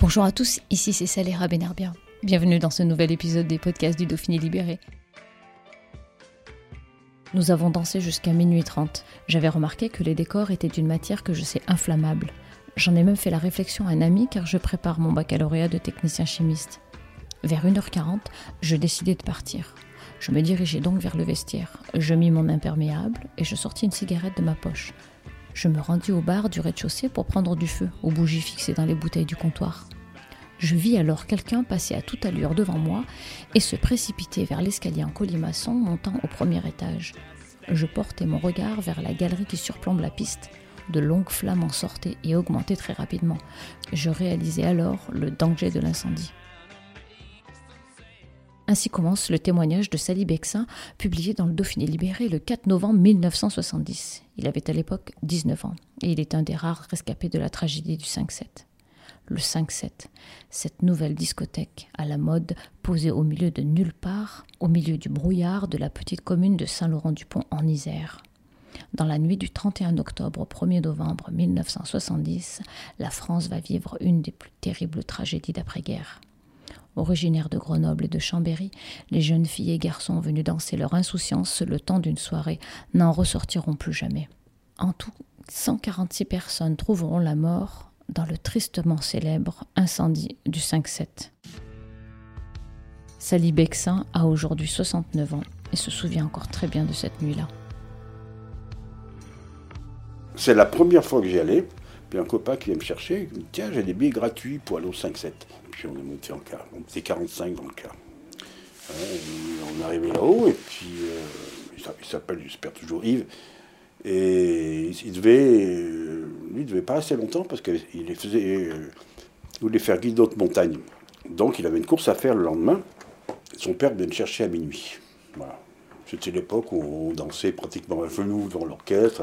Bonjour à tous, ici c'est Saléra Benerbia. Bienvenue dans ce nouvel épisode des podcasts du Dauphiné Libéré. Nous avons dansé jusqu'à minuit 30. J'avais remarqué que les décors étaient d'une matière que je sais inflammable. J'en ai même fait la réflexion à un ami car je prépare mon baccalauréat de technicien chimiste. Vers 1h40, je décidai de partir. Je me dirigeai donc vers le vestiaire. Je mis mon imperméable et je sortis une cigarette de ma poche. Je me rendis au bar du rez-de-chaussée pour prendre du feu aux bougies fixées dans les bouteilles du comptoir. Je vis alors quelqu'un passer à toute allure devant moi et se précipiter vers l'escalier en colimaçon montant au premier étage. Je portai mon regard vers la galerie qui surplombe la piste. De longues flammes en sortaient et augmentaient très rapidement. Je réalisai alors le danger de l'incendie. Ainsi commence le témoignage de Sally Bexin, publié dans le Dauphiné libéré le 4 novembre 1970. Il avait à l'époque 19 ans, et il est un des rares rescapés de la tragédie du 5-7. Le 5-7, cette nouvelle discothèque à la mode, posée au milieu de nulle part, au milieu du brouillard de la petite commune de Saint-Laurent-du-Pont en Isère. Dans la nuit du 31 octobre au 1er novembre 1970, la France va vivre une des plus terribles tragédies d'après-guerre. Originaires de Grenoble et de Chambéry, les jeunes filles et garçons venus danser leur insouciance le temps d'une soirée n'en ressortiront plus jamais. En tout, 146 personnes trouveront la mort dans le tristement célèbre incendie du 5-7. Sally Bexin a aujourd'hui 69 ans et se souvient encore très bien de cette nuit-là. C'est la première fois que j'y allais. Puis un copain qui vient me chercher, il me dit Tiens, j'ai des billets gratuits pour aller au 5-7. Puis on est monté en car. On était 45 dans le car. Ouais, on est arrivé là-haut, et puis euh, il s'appelle, j'espère toujours Yves. Et il devait. euh, lui, il devait pas rester longtemps parce qu'il les faisait. euh, voulait faire guide d'autres montagnes. Donc il avait une course à faire le lendemain. Son père venait le chercher à minuit. C'était l'époque où on dansait pratiquement à genoux devant l'orchestre.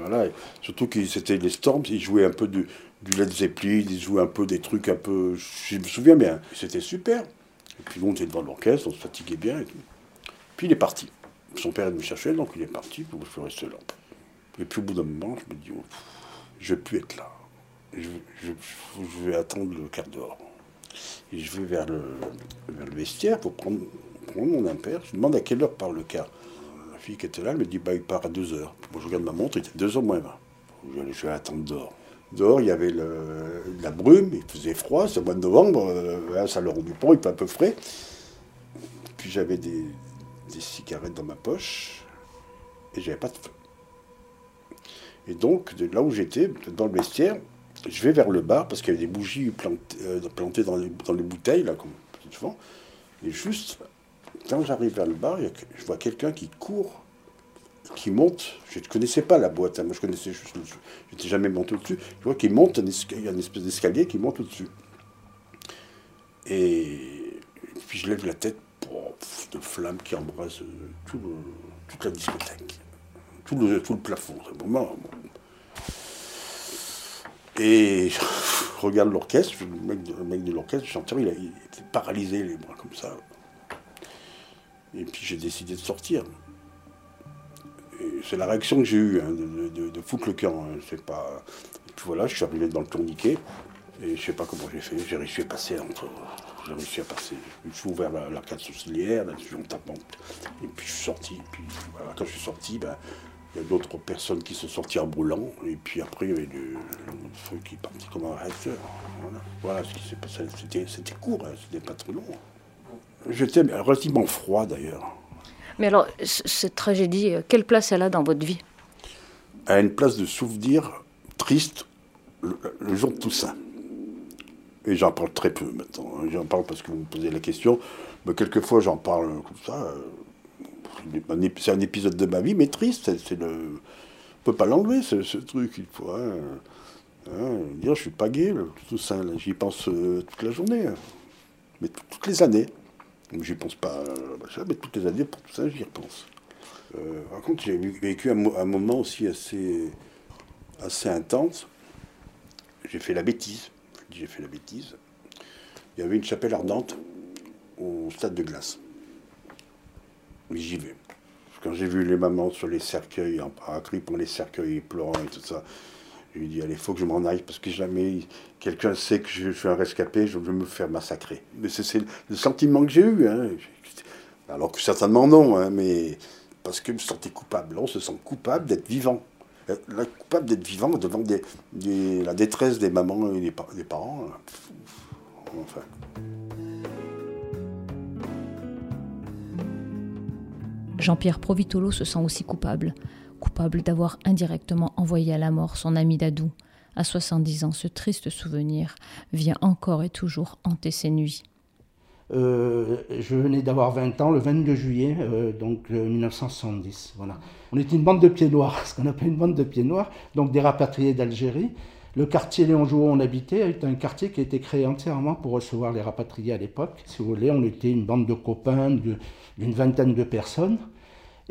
voilà. Surtout que c'était les Storms, ils jouaient un peu de, du Led Zeppelin, ils jouaient un peu des trucs un peu. Je me souviens bien. C'était super. Et puis on était devant l'orchestre, on se fatiguait bien et tout. Puis il est parti. Son père me cherchait, donc il est parti, puis je suis resté là. Et puis au bout d'un moment, je me dis, oh, je vais plus être là. Je, je- je vais attendre le quart d'heure. Et je vais vers le, vers le vestiaire pour prendre, prendre mon impair. Je demande à quelle heure part le car. La fille qui était là, elle me dit, bah, il part à 2 heures. Moi, je regarde ma montre, il était 2 heures moins 20. Je vais, je vais attendre dehors. Dehors, il y avait la brume, il faisait froid, c'est le mois de novembre, euh, à Saint-Laurent-du-Pont, il fait un peu frais. Puis j'avais des, cigarettes dans ma poche et j'avais pas de feu. Et donc, là où j'étais, dans le vestiaire, je vais vers le bar parce qu'il y avait des bougies plantées, euh, dans, les, dans les bouteilles, là, comme souvent. Et juste, quand j'arrive vers le bar, je vois quelqu'un qui court, qui monte. Je ne connaissais pas la boîte, hein, moi je connaissais Je n'étais jamais monté au-dessus. Je vois qu'il monte, un esca- il y a une espèce d'escalier qui monte au-dessus. Et puis je lève la tête, pof, de flammes qui embrassent euh, tout le- toute la discothèque, tout le, tout le plafond. Moment, bon. Et je regarde l'orchestre, le mec de, de l'orchestre, le chanteur, il, a- il était paralysé, les bras comme ça. Et puis j'ai décidé de sortir. C'est la réaction que j'ai eue, hein, de, foutre le camp. hein, voilà, je suis arrivé dans le tourniquet, et je sais pas comment j'ai fait, j'ai réussi à passer entre... J'ai réussi à passer. Je suis ouvert la- l'arcade sourcilière, là-dessus en tapant. Et puis je suis sorti. Puis quand je suis sorti, ben, il y a d'autres personnes qui sont sorties en brûlant. Et puis après, il y avait le, feu qui est parti comme un réacteur. Voilà, voilà ce qui s'est passé. C'était, court, hein, c'était pas trop long. J'étais relativement froid d'ailleurs. Mais alors, cette tragédie, euh, quelle place elle a dans votre vie? À une place de souvenir triste le, jour de Toussaint. Et j'en parle très peu maintenant. hein. J'en parle parce que vous me posez la question. Mais quelquefois, j'en parle comme ça. euh, c'est un épisode de ma vie, mais triste. On peut pas l'enlever, ce, truc. Il faut hein, hein, dire, je suis pas gay, ça. J'y pense euh, toute la journée, mais toutes les années. J'y pense pas, euh, mais toutes les années pour tout ça, j'y repense. Euh, par contre, j'ai vécu un, moment aussi assez, intense. J'ai fait la bêtise. J'ai fait la bêtise. Il y avait une chapelle ardente au stade de glace. Mais j'y vais. Quand j'ai vu les mamans sur les cercueils, en parapluie pour les cercueils pleurant et tout ça, je lui ai dit, allez, il faut que je m'en aille, parce que jamais quelqu'un sait que je suis un rescapé, je vais me faire massacrer. Mais c'est le sentiment que j'ai eu. Hein. Alors que certainement non, hein, mais parce que je me sentais coupable. On se sent coupable d'être vivant. Coupable d'être vivant devant la détresse des mamans et des, des parents. Enfin. Jean-Pierre Provitolo se sent aussi coupable, coupable d'avoir indirectement envoyé à la mort son ami Dadou. À 70 ans, ce triste souvenir vient encore et toujours hanter ses nuits. Euh, je venais d'avoir 20 ans le 22 juillet, euh, donc 1970. Euh, voilà. On était une bande de pieds noirs, ce qu'on appelle une bande de pieds noirs, donc des rapatriés d'Algérie. Le quartier Léon Jouot où on habitait est un quartier qui a été créé entièrement pour recevoir les rapatriés à l'époque. Si vous voulez, on était une bande de copains d'une vingtaine de personnes.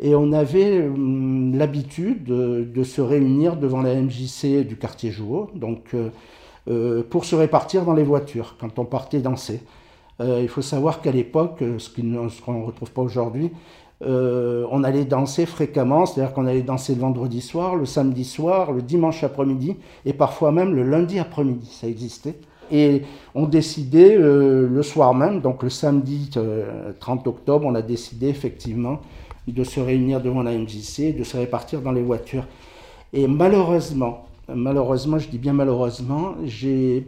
Et on avait euh, l'habitude de, se réunir devant la MJC du quartier Jouot, donc euh, euh, pour se répartir dans les voitures quand on partait danser. il faut savoir qu'à l'époque, ce qu'on ne retrouve pas aujourd'hui, on allait danser fréquemment, c'est-à-dire qu'on allait danser le vendredi soir, le samedi soir, le dimanche après-midi et parfois même le lundi après-midi, ça existait. Et on décidait le soir même, donc le samedi 30 octobre, on a décidé effectivement de se réunir devant la MJC, de se répartir dans les voitures. Et malheureusement, malheureusement, je dis bien malheureusement, j'ai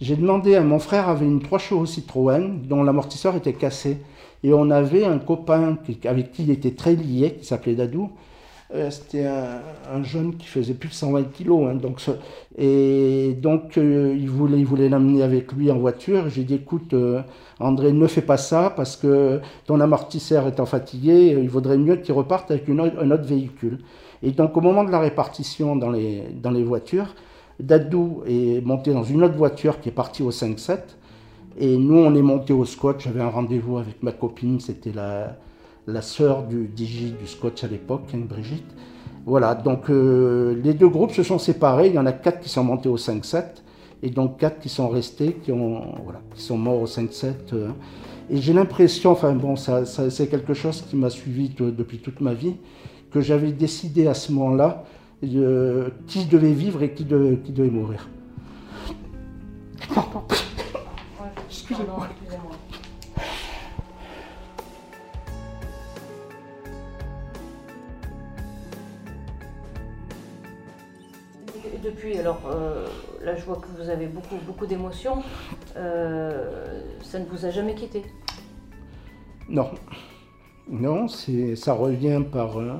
demandé à mon frère avait une 3 chevaux Citroën dont l'amortisseur était cassé. Et on avait un copain avec qui il était très lié, qui s'appelait Dadou, c'était un, jeune qui faisait plus de 120 kilos. Hein, donc, et donc, euh, il voulait l'amener avec lui en voiture. J'ai dit, écoute, euh, André, ne fais pas ça parce que ton amortisseur étant fatigué, il vaudrait mieux qu'il reparte avec une, un autre véhicule. Et donc, au moment de la répartition dans les, dans les voitures, Dadou est monté dans une autre voiture qui est partie au 5-7. Et nous, on est monté au Scotch. J'avais un rendez-vous avec ma copine, c'était la la sœur du DJ du Scotch à l'époque, hein, Brigitte. Voilà, donc euh, les deux groupes se sont séparés. Il y en a quatre qui sont montés au 5-7 et donc quatre qui sont restés, qui, ont, voilà, qui sont morts au 5-7. Euh. et j'ai l'impression, enfin bon, ça, c'est quelque chose qui m'a suivi depuis toute ma vie, que j'avais décidé à ce moment-là euh, qui devait vivre et qui, qui devait mourir. Excusez-moi. Depuis, alors euh, là je vois que vous avez beaucoup, beaucoup d'émotions, euh, ça ne vous a jamais quitté? Non. Non, ça revient par. Euh,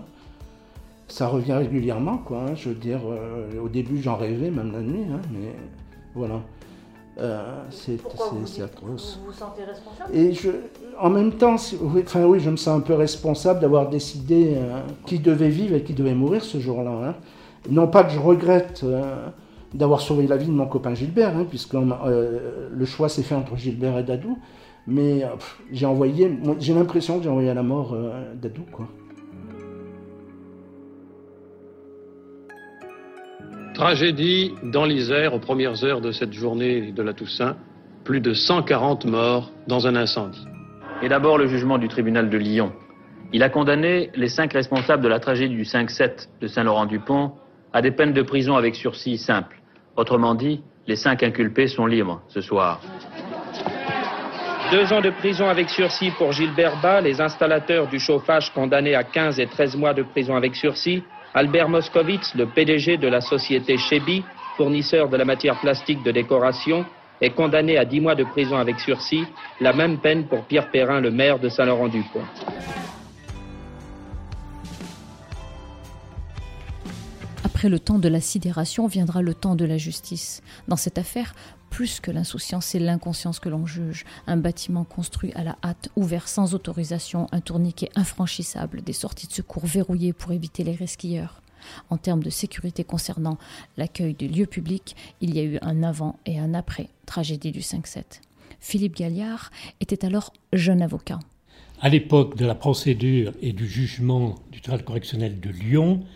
ça revient régulièrement, quoi. Hein. je veux dire, au début j'en rêvais, même la nuit, hein, mais voilà. c'est atroce. Vous vous sentez responsable? Et je, en même temps, enfin oui, je me sens un peu responsable d'avoir décidé qui devait vivre et qui devait mourir ce jour-là. Hein. Non pas que je regrette euh, d'avoir sauvé la vie de mon copain Gilbert, hein, puisque euh, le choix s'est fait entre Gilbert et Dadou, mais euh, j'ai envoyé, j'ai l'impression que j'ai envoyé à la mort Dadou, quoi. Tragédie dans l'Isère aux premières heures de cette journée de la Toussaint. Plus de 140 morts dans un incendie. Et d'abord le jugement du tribunal de Lyon. Il a condamné les cinq responsables de la tragédie du 5-7 de Saint-Laurent-du-Pont à des peines de prison avec sursis simples. Autrement dit, les cinq inculpés sont libres ce soir. Deux ans de prison avec sursis pour Gilbert Bas, les installateurs du chauffage condamnés à 15 et 13 mois de prison avec sursis, Albert Moscovitz, le PDG de la société Chebi, fournisseur de la matière plastique de décoration, est condamné à 10 mois de prison avec sursis, la même peine pour Pierre Perrin, le maire de Saint-Laurent-du-Pont. Après le temps de la sidération viendra le temps de la justice. Dans cette affaire, plus que l'insouciance, c'est l'inconscience que l'on juge. Un bâtiment construit à la hâte, ouvert sans autorisation, un tourniquet infranchissable, des sorties de secours verrouillées pour éviter les resquilleurs. En termes de sécurité concernant l'accueil des lieux publics, il y a eu un avant et un après tragédie du 5-7. Philippe Galliard était alors jeune avocat. À l'époque de la procédure et du jugement du tribunal correctionnel de Lyon,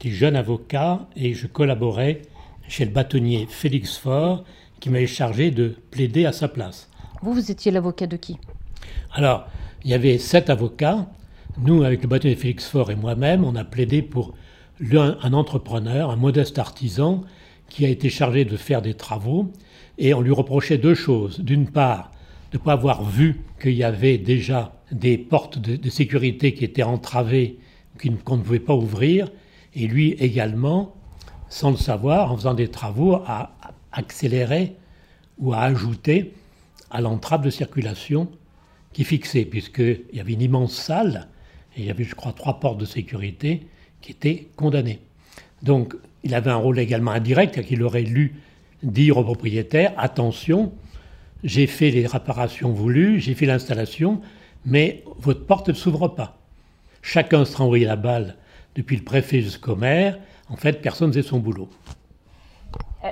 j'étais jeune avocat et je collaborais chez le bâtonnier Félix Faure qui m'avait chargé de plaider à sa place. Vous, vous étiez l'avocat de qui? Alors, il y avait sept avocats. Nous, avec le bâtonnier Félix Faure et moi-même, on a plaidé pour un entrepreneur, un modeste artisan, qui a été chargé de faire des travaux, et on lui reprochait deux choses. D'une part, de ne pas avoir vu qu'il y avait déjà des portes de, sécurité qui étaient entravées, qu'on ne pouvait pas ouvrir, et lui également, sans le savoir, en faisant des travaux, a accéléré ou a ajouté à l'entrave de circulation qui fixait, puisqu'il y avait une immense salle, et il y avait, je crois, trois portes de sécurité qui étaient condamnées. Donc, il avait un rôle également indirect, qu'il aurait lu dire au propriétaire, attention, j'ai fait les réparations voulues, j'ai fait l'installation, mais votre porte ne s'ouvre pas. Chacun sera envoyé la balle depuis le préfet jusqu'au maire. En fait, personne ne faisait son boulot.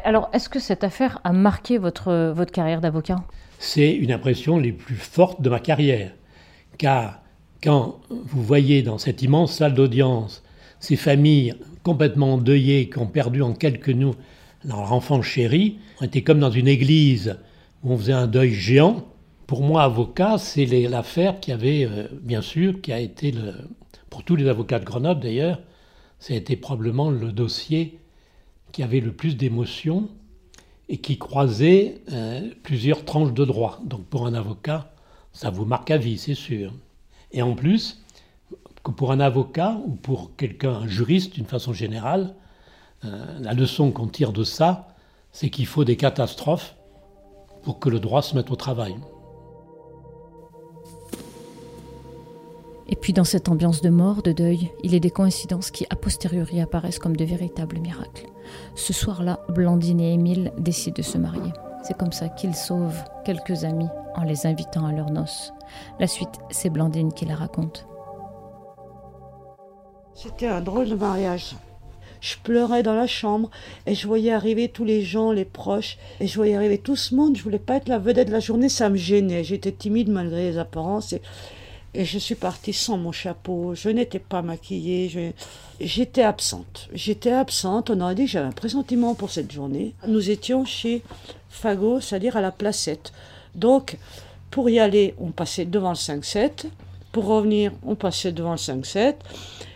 Alors, est-ce que cette affaire a marqué votre, votre carrière d'avocat? C'est une impression les plus fortes de ma carrière. Car quand vous voyez dans cette immense salle d'audience ces familles complètement endeuillées qui ont perdu en quelques nous leur enfant chéri, on était comme dans une église où on faisait un deuil géant. Pour moi, avocat, c'est l'affaire qui avait, euh, bien sûr, qui a été, le, pour tous les avocats de Grenoble d'ailleurs, ça a été probablement le dossier qui avait le plus d'émotions et qui croisait euh, plusieurs tranches de droit. Donc pour un avocat, ça vous marque à vie, c'est sûr. Et en plus, que pour un avocat ou pour quelqu'un, un juriste d'une façon générale, euh, la leçon qu'on tire de ça, c'est qu'il faut des catastrophes pour que le droit se mette au travail. Et puis dans cette ambiance de mort, de deuil, il est des coïncidences qui a posteriori apparaissent comme de véritables miracles. Ce soir-là, Blandine et Émile décident de se marier. C'est comme ça qu'ils sauvent quelques amis en les invitant à leurs noces. La suite, c'est Blandine qui la raconte. C'était un drôle de mariage. Je pleurais dans la chambre et je voyais arriver tous les gens, les proches, et je voyais arriver tout ce monde. Je voulais pas être la vedette de la journée, ça me gênait. J'étais timide malgré les apparences. Et et je suis partie sans mon chapeau, je n'étais pas maquillée, j'étais absente. J'étais absente, on aurait dit que j'avais un pressentiment pour cette journée. Nous étions chez Fagot, c'est-à-dire à la placette. Donc, pour y aller, on passait devant le 5-7. Pour revenir, on passait devant le 5-7.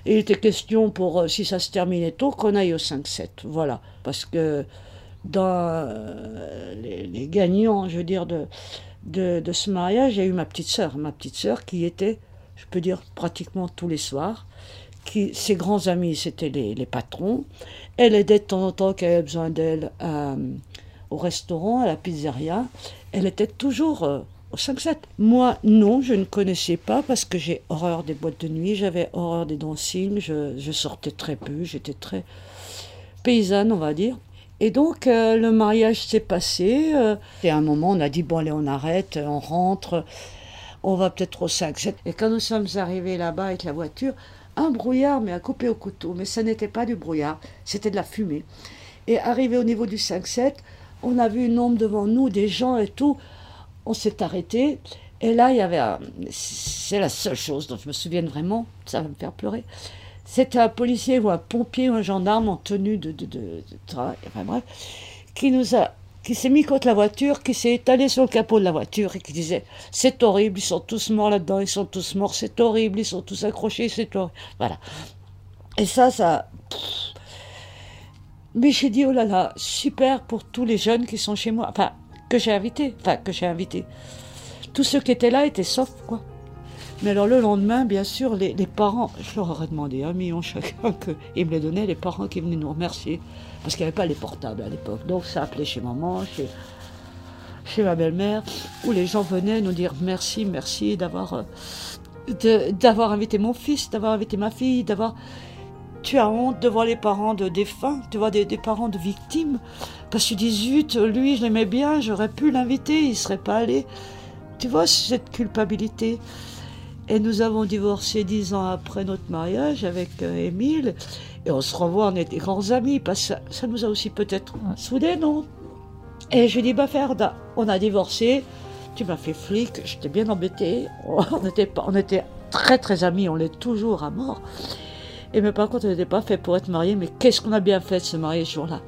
Et il était question, pour euh, si ça se terminait tôt, qu'on aille au 5-7. Voilà. Parce que dans euh, les, les, gagnants, je veux dire, de, de, ce mariage, j'ai eu ma petite sœur, ma petite sœur qui était, je peux dire, pratiquement tous les soirs. Qui, ses grands amis, c'était les, patrons. Elle aidait de temps en temps qu'elle avait besoin d'elle euh, au restaurant, à la pizzeria. Elle était toujours euh, au 5-7. Moi, non, je ne connaissais pas parce que j'ai horreur des boîtes de nuit, j'avais horreur des dancing, je, je sortais très peu, j'étais très paysanne, on va dire. Et donc, euh, le mariage s'est passé. Euh, et à un moment, on a dit bon, allez, on arrête, on rentre, on va peut-être au 5-7. Et quand nous sommes arrivés là-bas avec la voiture, un brouillard, mais à couper au couteau. Mais ça n'était pas du brouillard, c'était de la fumée. Et arrivé au niveau du 5-7, on a vu une ombre devant nous, des gens et tout. On s'est arrêté. Et là, il y avait. C'est la seule chose dont je me souviens vraiment, ça va me faire pleurer. C'était un policier ou un pompier ou un gendarme en tenue de, travail, enfin bref, qui nous a qui s'est mis contre la voiture, qui s'est étalé sur le capot de la voiture et qui disait c'est horrible, ils sont tous morts là-dedans, ils sont tous morts, c'est horrible, ils sont tous accrochés, c'est horrible. Voilà. Et ça, ça. Mais j'ai dit oh là là, super pour tous les jeunes qui sont chez moi, enfin que j'ai invités, enfin que j'ai invités. Tous ceux qui étaient là étaient saufs, quoi. Mais alors le lendemain, bien sûr, les, parents, je leur aurais demandé un million chacun qu'ils me les donnaient, les parents qui venaient nous remercier, parce qu'il n'y avait pas les portables à l'époque. Donc ça appelait chez maman, chez, chez ma belle-mère, où les gens venaient nous dire merci, merci d'avoir euh, d'avoir invité mon fils, d'avoir invité ma fille, d'avoir tu as honte de voir les parents de défunts, tu vois des, des parents de victimes, parce que tu dis zut, lui je l'aimais bien, j'aurais pu l'inviter, il serait pas allé. Tu vois cette culpabilité. Et nous avons divorcé dix ans après notre mariage avec euh, Émile. Et on se revoit, on était grands amis, parce que ça, nous a aussi peut-être soudés, non? Et je lui dis, bah Ferda, on a divorcé, tu m'as fait flic, j'étais bien embêtée. On était, pas, on était très très amis, on l'est toujours à mort. Et mais par contre, on n'était pas fait pour être mariés, mais qu'est-ce qu'on a bien fait de se marier ce jour-là?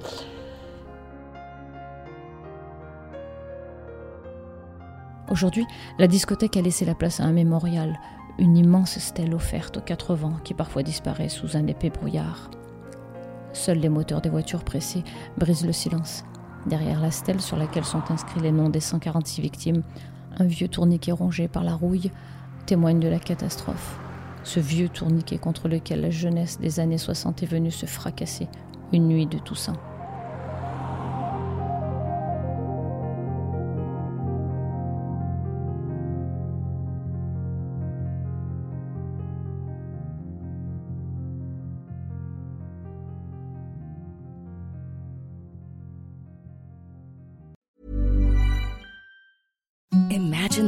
Aujourd'hui, la discothèque a laissé la place à un mémorial, une immense stèle offerte aux quatre vents qui parfois disparaît sous un épais brouillard. Seuls les moteurs des voitures pressées brisent le silence. Derrière la stèle sur laquelle sont inscrits les noms des 146 victimes, un vieux tourniquet rongé par la rouille témoigne de la catastrophe. Ce vieux tourniquet contre lequel la jeunesse des années 60 est venue se fracasser une nuit de Toussaint.